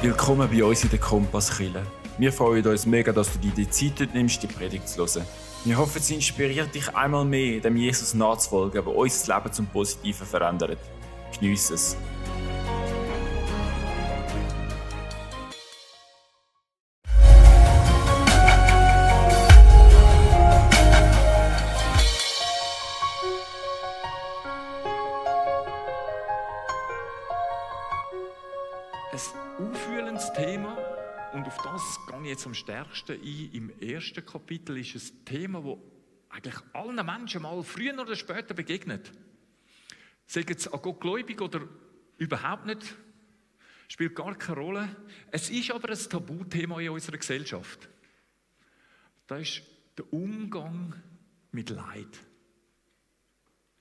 Willkommen bei uns in der Kompasskille. Wir freuen uns mega, dass du dir die Zeit nimmst, die Predigt zu hören. Wir hoffen, sie inspiriert dich einmal mehr, dem Jesus nachzufolgen, der unser Leben zum Positiven verändert. Geniess es. Jetzt am stärksten ein. Im ersten Kapitel ist ein Thema, das eigentlich allen Menschen mal früher oder später begegnet. Sagen es an Gott gläubig oder überhaupt nicht, spielt gar keine Rolle. Es ist aber ein Tabuthema in unserer Gesellschaft. Das ist der Umgang mit Leid.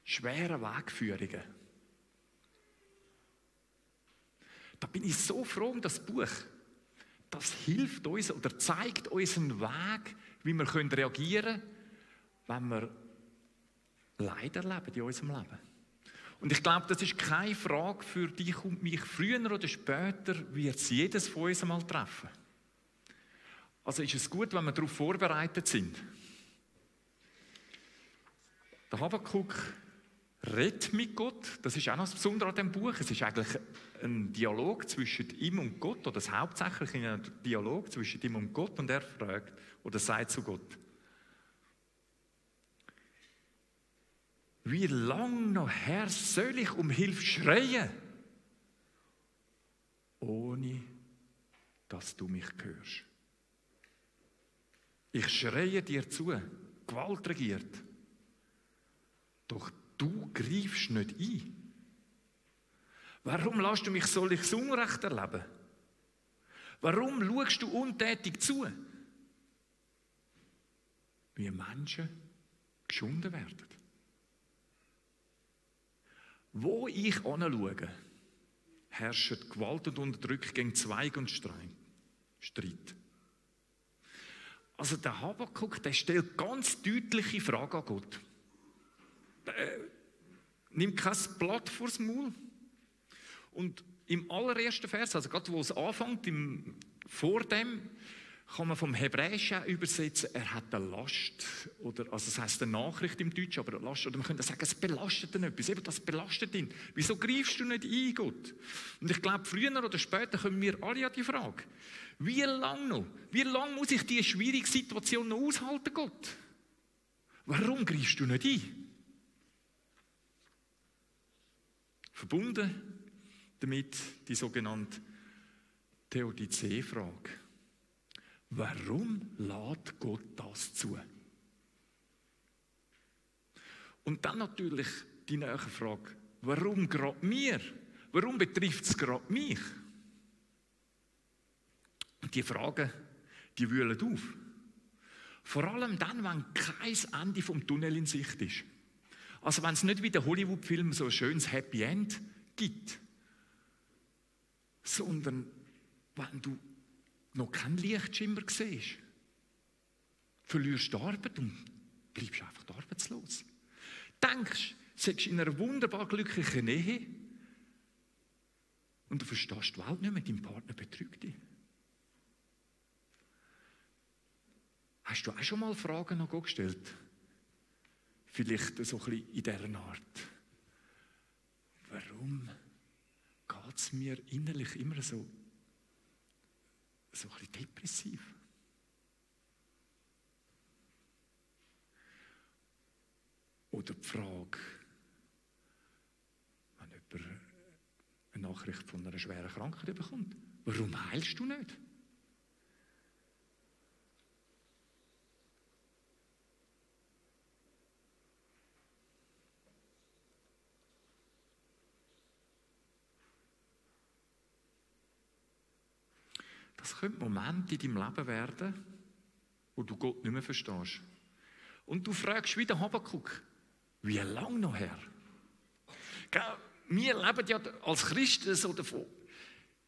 Schwere Wegführungen. Da bin ich so froh um das Buch. Das hilft uns oder zeigt uns einen Weg, wie wir reagieren können, wenn wir Leid erleben in unserem Leben. Und ich glaube, das ist keine Frage für dich und mich. Früher oder später wird es jedes von uns einmal treffen. Also ist es gut, wenn wir darauf vorbereitet sind. Der Habakkuk redet mit Gott. Das ist auch noch das Besondere an dem Buch. Es ist eigentlich ein Dialog zwischen ihm und Gott, oder das hauptsächlich ein Dialog zwischen ihm und Gott, und er fragt oder sagt zu Gott: Wie lang noch, Herr, soll ich um Hilfe schreien, ohne dass du mich hörst? Ich schreie dir zu, Gewalt regiert. Doch du greifst nicht ein. Warum lässt du mich solches Unrecht erleben? Warum schaust du untätig zu? Wie Menschen geschunden werden. Wo ich anschaue, herrscht Gewalt und Unterdrückung gegen Zweig und Streit. Also der Habakkuk, der stellt ganz deutliche Fragen an Gott äh, nimmt kein Blatt vors Maul. Und im allerersten Vers, also gerade wo es anfängt, im, vor dem, kann man vom Hebräischen übersetzen, er hat eine Last, oder, also das heißt eine Nachricht im Deutschen, aber eine Last, oder man könnte sagen, es belastet ihn etwas, eben das belastet ihn. Wieso greifst du nicht ein, Gott? Und ich glaube, früher oder später kommen wir alle an die Frage, wie lange noch, wie lange muss ich diese schwierige Situation noch aushalten, Gott? Warum greifst du nicht ein? Verbunden damit die sogenannte Theodizee-Frage. Warum lädt Gott das zu? Und dann natürlich die nächste Frage. Warum gerade mir? Warum betrifft es gerade mich? Und die Fragen, die wühlen auf. Vor allem dann, wenn kein Ende vom Tunnel in Sicht ist. Also wenn es nicht wie der Hollywood-Film so ein schönes Happy End gibt, sondern wenn du noch keinen Lichtschimmer siehst, verlierst du Arbeit und bleibst einfach arbeitslos. Denkst, du in einer wunderbar glücklichen Ehe und du verstehst die Welt nicht mehr, dein Partner betrügt dich. Hast du auch schon mal Fragen an Gott gestellt? Vielleicht so ein bisschen in dieser Art. Warum geht es mir innerlich immer so, so ein bisschen depressiv? Oder die Frage, wenn jemand eine Nachricht von einer schweren Krankheit bekommt, warum heilst du nicht? Das könnte Momente in deinem Leben werden, wo du Gott nicht mehr verstehst. Und du fragst wieder Habakuk, wie lange noch her? Wir leben ja als Christen so davon,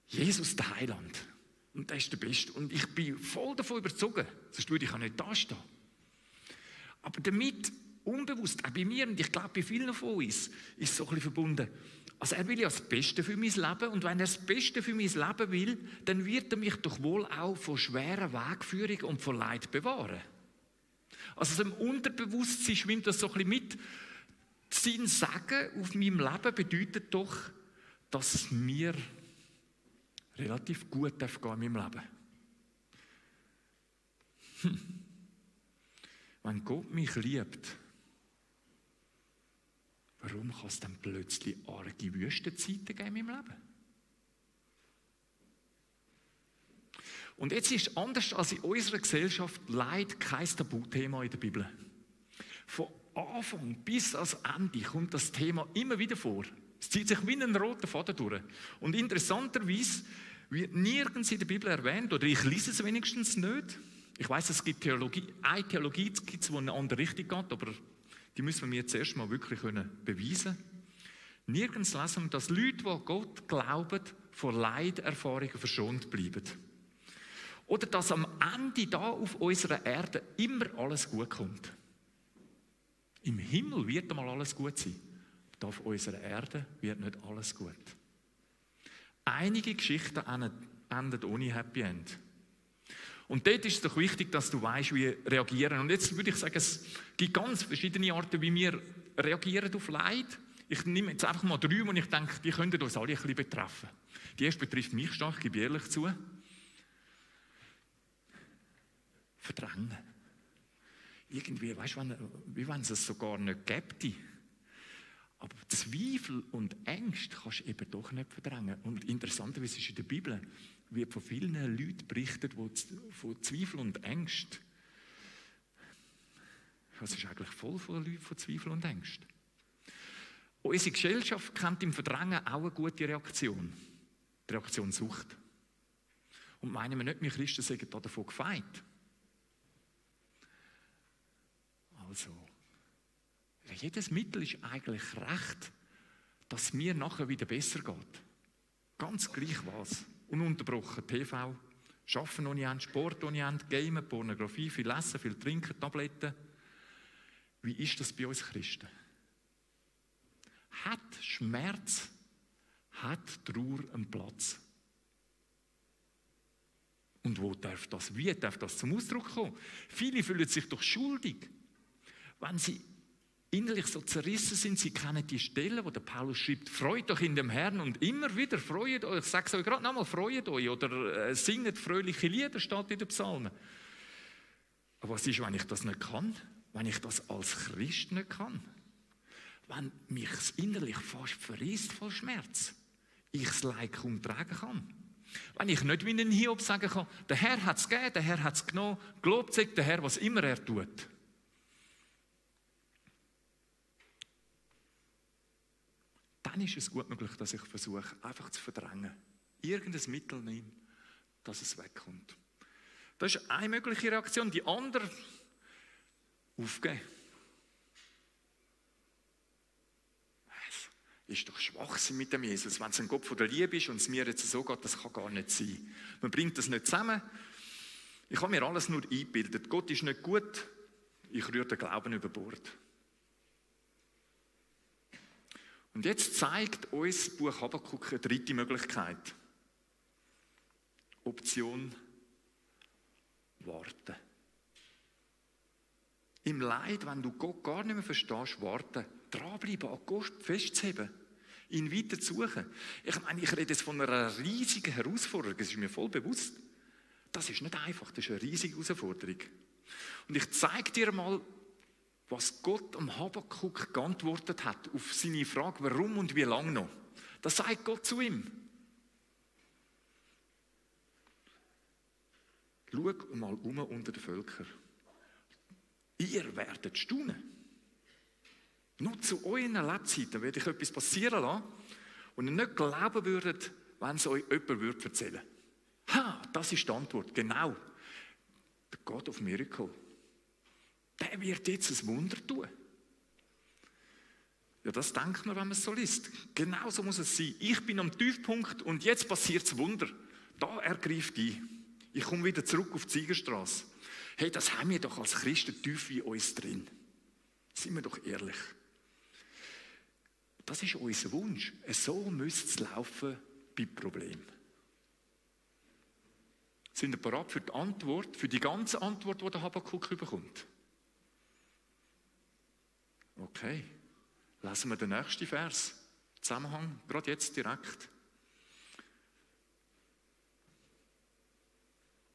Jesus der Heiland. Und der ist der Beste. Und ich bin voll davon überzogen, sonst würde ich auch nicht da stehen. Aber damit unbewusst, auch bei mir und ich glaube bei vielen von uns, ist so ein bisschen verbunden. Also er will ja das Beste für mein Leben und wenn er das Beste für mein Leben will, dann wird er mich doch wohl auch von schweren Wegführungen und von Leid bewahren. Also im Unterbewusstsein schwimmt das so ein bisschen mit. Sein Sagen auf meinem Leben bedeutet doch, dass es mir relativ gut darf gehen in meinem Leben. Hm. Wenn Gott mich liebt, warum kann es dann plötzlich arge Wüstenzeiten geben meinem Leben? Und jetzt ist anders als in unserer Gesellschaft Leid kein Tabuthema in der Bibel. Von Anfang bis ans Ende kommt das Thema immer wieder vor. Es zieht sich wie ein roter Faden durch. Und interessanterweise wird nirgends in der Bibel erwähnt, oder ich lese es wenigstens nicht. Ich weiß, es gibt Theologie, eine Theologie, gibt es, die in eine andere Richtung geht, aber die müssen wir mir jetzt erstmal wirklich können beweisen Nirgends lesen wir, dass Leute, die Gott glauben, vor Leiderfahrungen verschont bleiben. Oder dass am Ende da auf unserer Erde immer alles gut kommt. Im Himmel wird einmal alles gut sein. Da auf unserer Erde wird nicht alles gut. Einige Geschichten enden ohne Happy End. Und dort ist es doch wichtig, dass du weißt, wie reagieren. Und jetzt würde ich sagen, es gibt ganz verschiedene Arten, wie wir reagieren auf Leid. Ich nehme jetzt einfach mal drei, und ich denke, die könnten uns alle ein bisschen betreffen. Die erste betrifft mich stark, ich gebe ehrlich zu. Verdrängen. Irgendwie, weißt du, wie wenn es es sogar nicht gäbe. Aber Zweifel und Ängste kannst du eben doch nicht verdrängen. Und interessanterweise ist in der Bibel, wird von vielen Leuten berichtet, die von Zweifel und Ängsten. Es ist eigentlich voll von Leuten von Zweifel und Ängsten. Unsere Gesellschaft kennt im Verdrängen auch eine gute Reaktion. Die Reaktion Sucht. Und meinen wir nicht, wir Christen sagen davon gefeit. Also, jedes Mittel ist eigentlich recht, dass mir nachher wieder besser geht. Ganz gleich was. Ununterbrochen TV, Schaffen ohne Ende, Sport ohne Ende, Gamen, Pornografie, viel Essen, viel Trinken, Tabletten. Wie ist das bei uns Christen? Hat Schmerz, hat Trauer einen Platz? Und wo darf das, wie darf das zum Ausdruck kommen? Viele fühlen sich doch schuldig, wenn sie innerlich so zerrissen sind, sie kennen die Stelle, wo der Paulus schreibt, freut euch in dem Herrn und immer wieder freut euch, ich sage es euch gerade nochmal, freut euch oder äh, singet fröhliche Lieder, steht in den Psalmen. Aber was ist, wenn ich das nicht kann? Wenn ich das als Christ nicht kann? Wenn mich innerlich fast verrisst voll Schmerz, ich das Leid kaum tragen kann. Wenn ich nicht wie ein Hiob sagen kann, der Herr hat es gegeben, der Herr hat es genommen, gelobt sei der Herr, was immer er tut. Dann ist es gut möglich, dass ich versuche, einfach zu verdrängen. Irgendein Mittel nehme, dass es wegkommt. Das ist eine mögliche Reaktion. Die andere, aufgeben. Ist doch Schwachsinn mit dem Jesus. Wenn es ein Gott von der Liebe ist und es mir jetzt so geht, das kann gar nicht sein. Man bringt das nicht zusammen. Ich habe mir alles nur eingebildet. Gott ist nicht gut. Ich rühre den Glauben über Bord. Und jetzt zeigt uns das Buch Habakkuk eine dritte Möglichkeit. Option warten. Im Leid, wenn du Gott gar nicht mehr verstehst, warten. Dranbleiben, an Gott festzuheben. Ihn weiter zu suchen. Ich meine, ich rede jetzt von einer riesigen Herausforderung. Das ist mir voll bewusst. Das ist nicht einfach. Das ist eine riesige Herausforderung. Und ich zeige dir mal was Gott am Habakkuk geantwortet hat auf seine Frage, warum und wie lange noch. Das sagt Gott zu ihm. Schau mal um unter den Völkern. Ihr werdet staunen. Nur zu euren Lebzeiten werde ich etwas passieren lassen, und ihr nicht glauben würdet, wenn es euch jemand erzählen würde. Ha, das ist die Antwort. Genau. Der God of Miracle der wird jetzt ein Wunder tun. Ja, das denkt man, wenn man es so liest. Genau so muss es sein. Ich bin am Tiefpunkt und jetzt passiert das Wunder. Da ergreift die. Ich komme wieder zurück auf die Siegerstraße. Hey, das haben wir doch als Christen tief in uns drin. Seien wir doch ehrlich. Das ist unser Wunsch. So müsste es laufen bei Problemen. Sind ihr bereit für die Antwort, für die ganze Antwort, die der Habakkuk bekommt? Okay. Lesen wir den nächsten Vers. Zusammenhang, gerade jetzt direkt.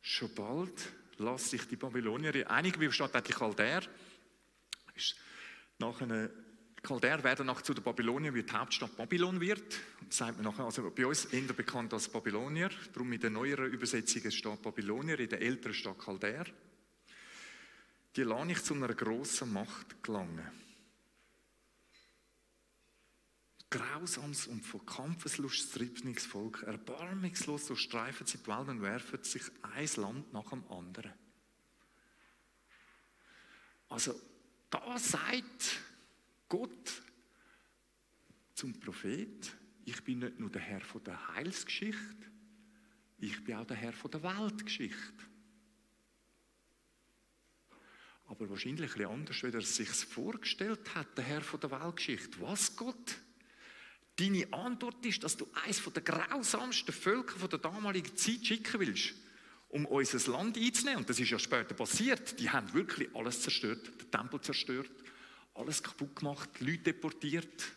Schon bald lasse sich die Babylonier, einige wie steht die Chaldär, ist nach einer Chaldär werden nach zu der Babylonier, wie die Hauptstadt Babylon wird. Das sagt man nachher, also bei uns eher bekannt als Babylonier. Darum in der neueren Übersetzung steht Babylonier, in der älteren steht Chaldär. Die lasse ich zu einer grossen Macht gelangen. Grausames und von Kampfeslust triebniges Volk, erbarmungslos durchstreifen sie die Welt und werfen sich ein Land nach dem anderen. Also, da sagt Gott zum Prophet, ich bin nicht nur der Herr von der Heilsgeschichte, ich bin auch der Herr von der Weltgeschichte. Aber wahrscheinlich ein anders, wie er es sich vorgestellt hat, der Herr von der Weltgeschichte. Was Gott? Deine Antwort ist, dass du eines der grausamsten Völker der damaligen Zeit schicken willst, um unser Land einzunehmen. Und das ist ja später passiert. Die haben wirklich alles zerstört, den Tempel zerstört, alles kaputt gemacht, Leute deportiert.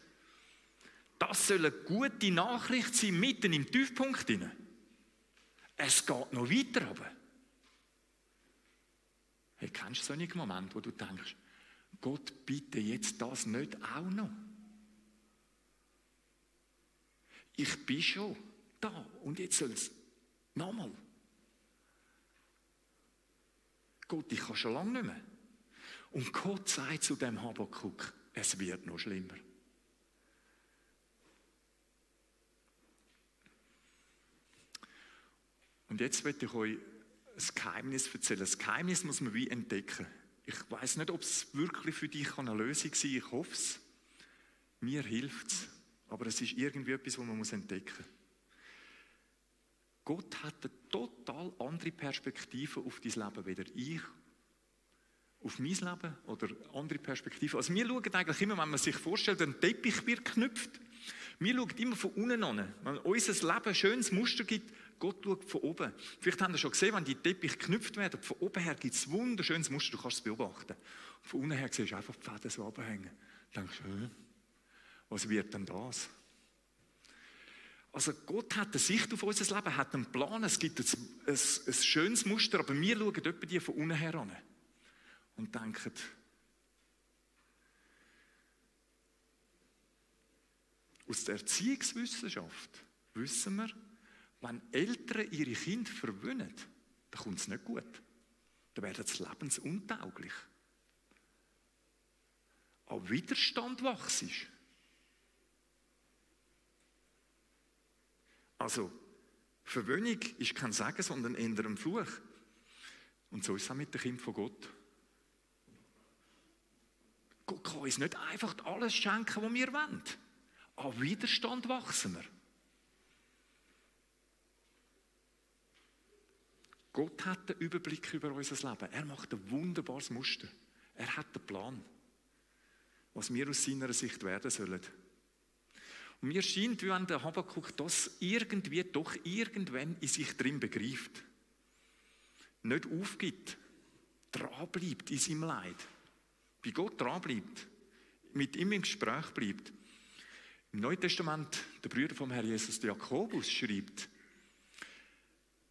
Das soll eine gute Nachricht sein, mitten im Tiefpunkt. Es geht noch weiter aber. Hey, kennst du solche Momente, wo du denkst, Gott, bitte jetzt das nicht auch noch? Ich bin schon da und jetzt soll es nochmal. Gott, ich kann schon lange nicht mehr. Und Gott sagt zu dem Habakkuk, es wird noch schlimmer. Und jetzt möchte ich euch ein Geheimnis erzählen. Das Geheimnis muss man wie entdecken. Ich weiß nicht, ob es wirklich für dich eine Lösung sein kann. Ich hoffe es. Mir hilft es. Aber es ist irgendwie etwas, was man entdecken muss. Gott hat eine total andere Perspektive auf dein Leben, weder ich auf mein Leben oder andere Perspektiven. Also wir schauen eigentlich immer, wenn man sich vorstellt, ein Teppich wird geknüpft. Wir schauen immer von unten an. Wenn unser Leben ein schönes Muster gibt, Gott schaut von oben. Vielleicht haben Sie schon gesehen, wenn die Teppich geknüpft werden, von oben her gibt es ein wunderschönes Muster, du kannst es beobachten. Von unten her siehst du einfach die Fäden so runterhängen. Du denkst, hm, was wird denn das? Also Gott hat eine Sicht auf unser Leben, hat einen Plan, es gibt ein, ein, ein schönes Muster, aber wir schauen etwa die von unten her an und denken, aus der Erziehungswissenschaft wissen wir, wenn Eltern ihre Kinder verwöhnen, dann kommt es nicht gut. Dann werden sie lebensuntauglich. An Widerstand wachsen. Also, Verwöhnung ist kein Sagen, sondern eher ein Fluch. Und so ist es auch mit dem Kind von Gott. Gott kann uns nicht einfach alles schenken, was wir wollen. An Widerstand wachsen wir. Gott hat den Überblick über unser Leben. Er macht ein wunderbares Muster. Er hat den Plan, was wir aus seiner Sicht werden sollen. Und mir scheint, wie wenn der Habakkuk das irgendwie doch irgendwann in sich drin begreift. Nicht aufgibt, dranbleibt in seinem Leid bei Gott dranbleibt, mit ihm im Gespräch bleibt. Im Neuen Testament, der Brüder vom Herrn Jesus, der Jakobus, schreibt,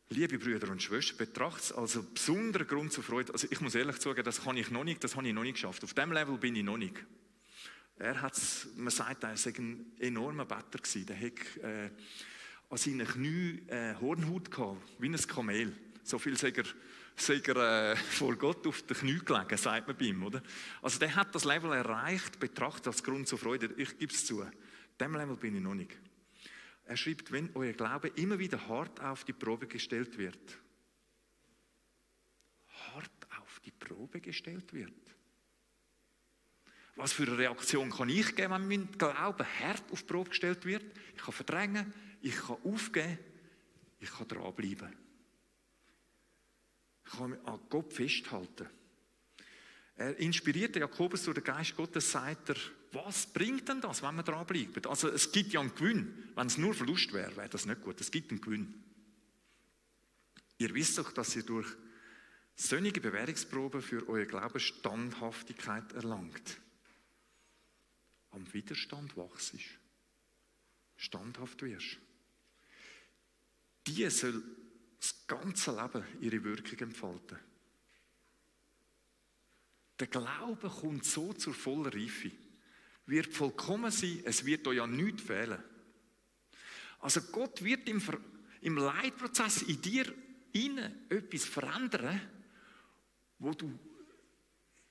Liebe Brüder und Schwestern, betrachtet es als einen besonderen Grund zur Freude. Also ich muss ehrlich sagen, das kann ich noch nicht, das habe ich noch nicht geschafft. Auf dem Level bin ich noch nicht. Er hat, man sagt, er sei ein enormer Better gewesen. Der hat äh, an seinen Knien äh, Hornhaut gehabt, wie ein Kamel. So viel sagt er sei er äh, vor Gott auf den Knie gelegen, sagt man bei ihm, oder? Also der hat das Level erreicht, betrachtet als Grund zur Freude. Ich gebe es zu, dem Level bin ich noch nicht. Er schreibt, wenn euer Glaube immer wieder hart auf die Probe gestellt wird. Hart auf die Probe gestellt wird. Was für eine Reaktion kann ich geben, wenn mein Glaube hart auf die Probe gestellt wird? Ich kann verdrängen, ich kann aufgeben, ich kann dranbleiben. Ich kann mich an Gott festhalten. Er inspiriert Jakobus durch den Geist Gottes, sagt er, was bringt denn das, wenn man dranbleibt? Also es gibt ja einen Gewinn. Wenn es nur Verlust wäre, wäre das nicht gut. Es gibt einen Gewinn. Ihr wisst doch, dass ihr durch sonnige Bewährungsproben für eure Glauben Standhaftigkeit erlangt. Am Widerstand wachst standhaft wirst. Die soll das ganze Leben ihre Wirkung entfalten. Der Glaube kommt so zur vollen Reife, wird vollkommen sein, es wird euch ja nichts fehlen. Also Gott wird im, im Leitprozess in dir innen etwas verändern, wo du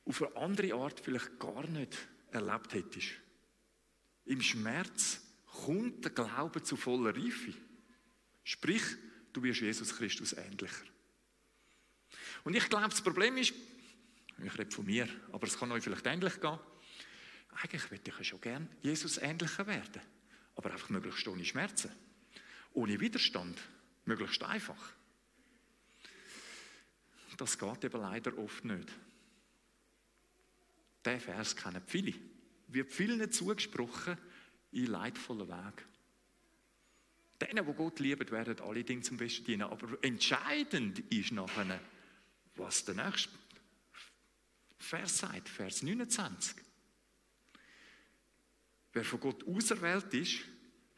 auf eine andere Art vielleicht gar nicht erlebt hättest. Im Schmerz kommt der Glaube zu voller Reife. Sprich, du wirst Jesus Christus ähnlicher. Und ich glaube, das Problem ist, ich rede von mir, aber es kann euch vielleicht ähnlich gehen. Eigentlich würde ich schon gern Jesus ähnlicher werden, aber einfach möglichst ohne Schmerzen, ohne Widerstand, möglichst einfach. Das geht eben leider oft nicht. Der Vers kennen viele. Wird vielen zugesprochen in leidvollen Weg. Denen, die Gott lieben, werden alle Dinge zum Besten dienen. Aber entscheidend ist nachher, was der nächste Vers sagt, Vers 29. Wer von Gott auserwählt ist,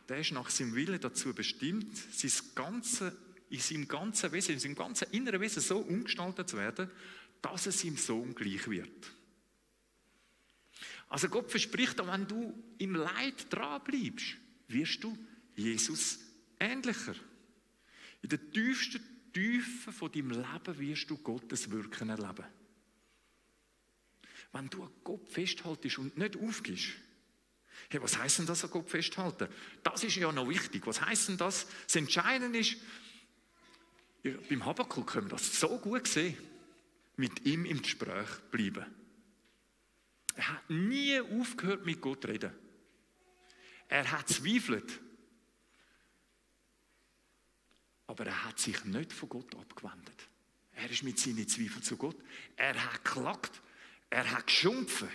der ist nach seinem Willen dazu bestimmt, sein ganze, in seinem ganzen Wesen, in seinem ganzen inneren Wesen so umgestaltet zu werden, dass es seinem Sohn gleich wird. Also Gott verspricht, wenn du im Leid dranbleibst, wirst du Jesus ähnlicher. In der tiefsten Tiefe von deinem Leben wirst du Gottes Wirken erleben. Wenn du an Gott festhaltest und nicht aufgibst, hey, was heißt denn das an Gott festhalten? Das ist ja noch wichtig. Was heißt denn das? Das Entscheidende ist, beim Habakkuk können wir das so gut sehen, mit ihm im Gespräch bleiben. Er hat nie aufgehört, mit Gott zu reden. Er hat zweifelt. Aber er hat sich nicht von Gott abgewendet. Er ist mit seinen Zweifeln zu Gott. Er hat geklagt. Er hat geschumpfen.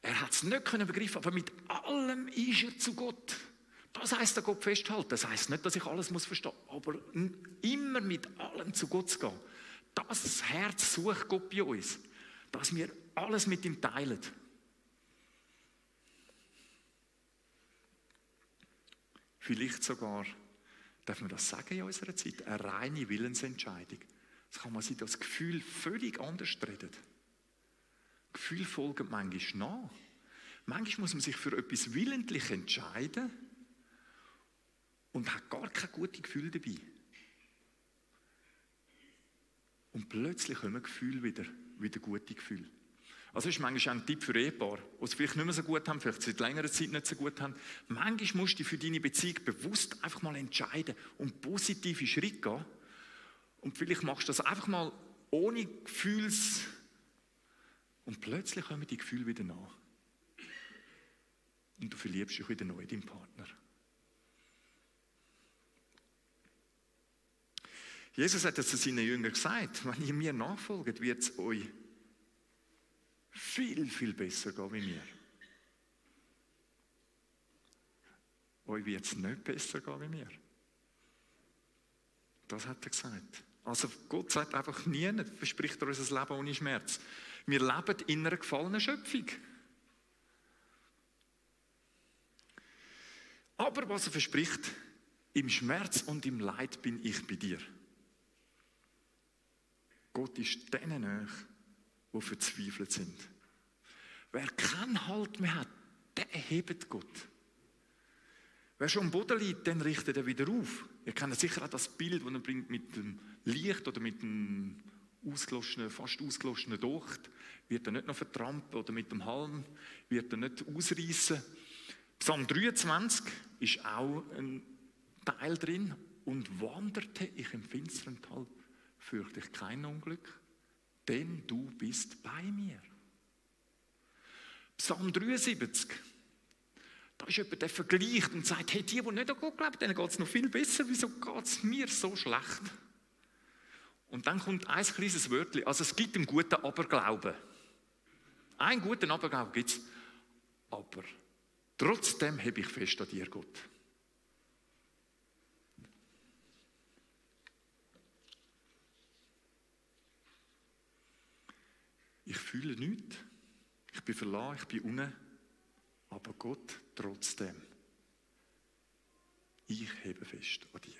Er hat es nicht können begreifen, aber mit allem ist er zu Gott. Das heißt, der Gott festhalten. Das heißt nicht, dass ich alles muss verstehen, aber immer mit allem zu Gott zu gehen. Das Herz sucht Gott bei uns, dass wir alles mit ihm teilen. Vielleicht sogar, darf man das sagen in unserer Zeit, eine reine Willensentscheidung. Das kann man sich das Gefühl völlig anders reden. Gefühl folgen manchmal nach. Manchmal muss man sich für etwas willentlich entscheiden und hat gar kein gutes Gefühl dabei. Und plötzlich kommen Gefühle wieder, wieder gute Gefühle. Also ist manchmal auch ein Tipp für Ehepaar, die es vielleicht nicht mehr so gut haben, vielleicht seit längerer Zeit nicht so gut haben. Manchmal musst du für deine Beziehung bewusst einfach mal entscheiden und positive Schritte gehen. Und vielleicht machst du das einfach mal ohne Gefühls- und plötzlich kommen die Gefühle wieder nach. Und du verliebst dich wieder neu in deinen Partner. Jesus hat es zu seinen Jüngern gesagt, wenn ihr mir nachfolgt, wird es euch viel, viel besser gehen wie mir. Euch wird es nicht besser gehen wie mir. Das hat er gesagt. Also Gott sagt einfach nie, verspricht er uns ein Leben ohne Schmerz. Wir leben in einer gefallenen Schöpfung. Aber was er verspricht, im Schmerz und im Leid bin ich bei dir. Gott ist denen nahe, die verzweifelt sind. Wer keinen Halt mehr hat, der hebt Gott. Wer schon am Boden liegt, dann richtet er wieder auf. Ihr kennt sicher auch das Bild, das er bringt mit dem Licht oder mit dem ausgeloschenen, fast ausgeloschenen Docht. Wird er nicht noch vertrampeln oder mit dem Halm wird er nicht ausreißen. Psalm 23 ist auch ein Teil drin. Und wanderte ich im finsteren Tal, fürchte ich kein Unglück, denn du bist bei mir. Psalm 73. Da ist jemand, der vergleicht und sagt, hey, die, die nicht an Gott glauben, denen geht es noch viel besser. Wieso geht es mir so schlecht? Und dann kommt ein kleines Wörtchen. Also es gibt einen guten Aberglauben. Einen guten Aberglaube gibt es. Aber trotzdem habe ich fest an dir, Gott. Ich fühle nichts. Ich bin verlassen, ich bin unten. Aber Gott trotzdem. Ich hebe fest an dir.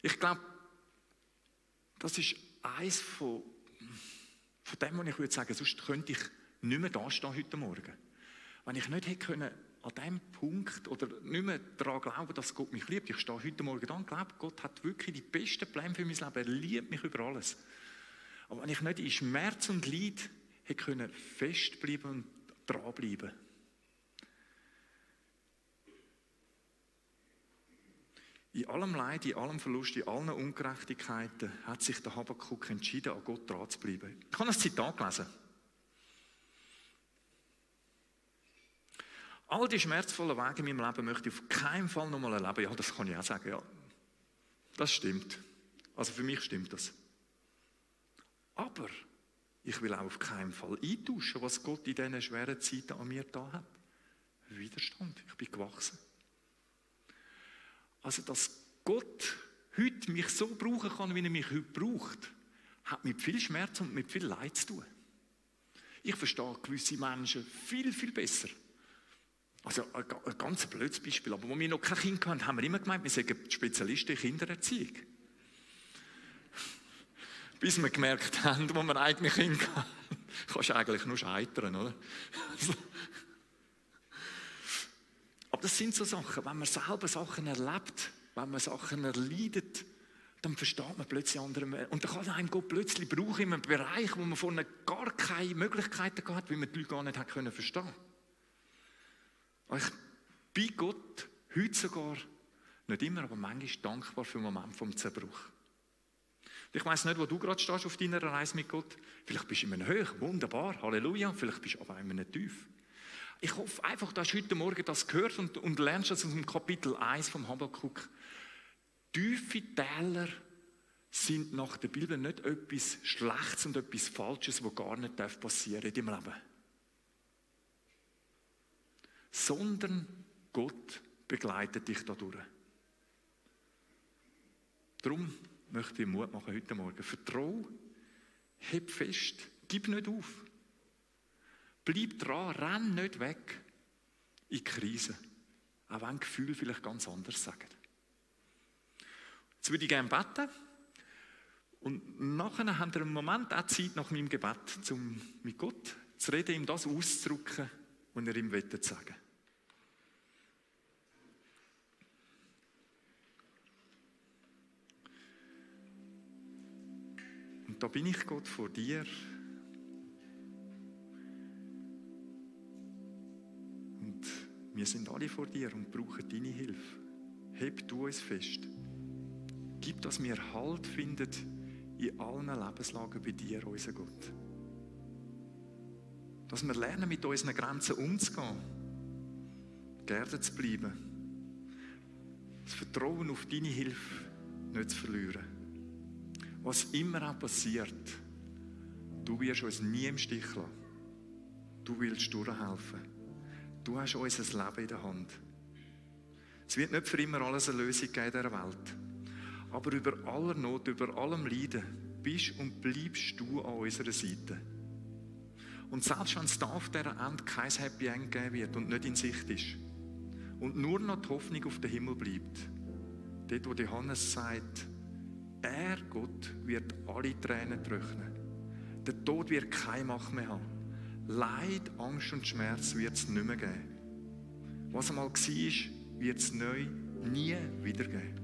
Ich glaube, das ist eins von, von dem, was ich würde sagen, sonst könnte ich nicht mehr da stehen heute Morgen. Wenn ich nicht hätte können, an diesem Punkt oder nicht mehr daran glauben, dass Gott mich liebt. Ich stehe heute Morgen da und glaube, Gott hat wirklich die besten Pläne für mein Leben. Er liebt mich über alles. Aber wenn ich nicht in Schmerz und Leid hätte können festbleiben und dranbleiben In allem Leid, in allem Verlust, in allen Ungerechtigkeiten hat sich der Habakkuk entschieden, an Gott dran zu bleiben. Ich habe ein Zitat gelesen. All die schmerzvollen Wege in meinem Leben möchte ich auf keinen Fall nochmal erleben. Ja, das kann ich auch sagen, ja. Das stimmt. Also für mich stimmt das. Aber ich will auch auf keinen Fall eintauschen, was Gott in diesen schweren Zeiten an mir da hat. Widerstand. Ich bin gewachsen. Also, dass Gott heute mich so brauchen kann, wie er mich heute braucht, hat mit viel Schmerz und mit viel Leid zu tun. Ich verstehe gewisse Menschen viel, viel besser. Also ein, ganz blödes Beispiel, aber wo wir noch kein Kind hatten, haben wir immer gemeint, wir sind Spezialisten in Kindererziehung. Bis wir gemerkt haben, wo wir eigentlich Kinder haben, kannst du eigentlich nur scheitern, oder? Aber das sind so Sachen, wenn man selber Sachen erlebt, wenn man Sachen erleidet, dann versteht man plötzlich andere mehr. Und dann kann einem Gott plötzlich brauchen in einem Bereich, wo man vorne gar keine Möglichkeiten gehabt wie man die Leute gar nicht hat verstehen. Ich bin Gott heute sogar nicht immer, aber manchmal dankbar für den Moment vom Zerbruch. Ich weiß nicht, wo du gerade stehst auf deiner Reise mit Gott. Vielleicht bist du in einem Hoch, wunderbar, Halleluja. Vielleicht bist du aber in einem Tief. Ich hoffe einfach, du hast heute Morgen das gehört und, und lernst das aus dem Kapitel 1 vom Habakkuk. Tiefe Täler sind nach der Bibel nicht etwas Schlechtes und etwas Falsches, was gar nicht passieren darf deinem Leben. Sondern Gott begleitet dich dadurch. Darum möchte ich Mut machen heute Morgen. Vertrau, heb fest, gib nicht auf. Bleib dran, renn nicht weg in die Krise. Auch wenn Gefühle vielleicht ganz anders sagen. Jetzt würde ich gerne beten. Und nachher haben wir einen Moment auch Zeit nach meinem Gebet, um mit Gott zu reden, ihm das auszudrücken, was er ihm sagen will. Da bin ich Gott vor dir. Wir sind alle vor dir und brauchen deine Hilfe. Heb du uns fest. Gib, dass wir Halt finden in allen Lebenslagen bei dir, unser Gott. Dass wir lernen, mit unseren Grenzen umzugehen. Geerdet zu bleiben. Das Vertrauen auf deine Hilfe nicht zu verlieren. Was immer auch passiert, du wirst uns nie im Stich lassen. Du willst durchhelfen. Du hast unser Leben in der Hand. Es wird nicht für immer alles eine Lösung geben in dieser Welt. Aber über aller Not, über allem Leiden bist und bleibst du an unserer Seite. Und selbst wenn es da auf dieser Ende kein Happy End geben wird und nicht in Sicht ist und nur noch die Hoffnung auf den Himmel bleibt, dort wo Johannes sagt, er, Gott, wird alle Tränen trocknen. Der Tod wird keine Macht mehr haben. Leid, Angst und Schmerz wird es nicht mehr geben. Was einmal war, wird es neu nie wieder geben.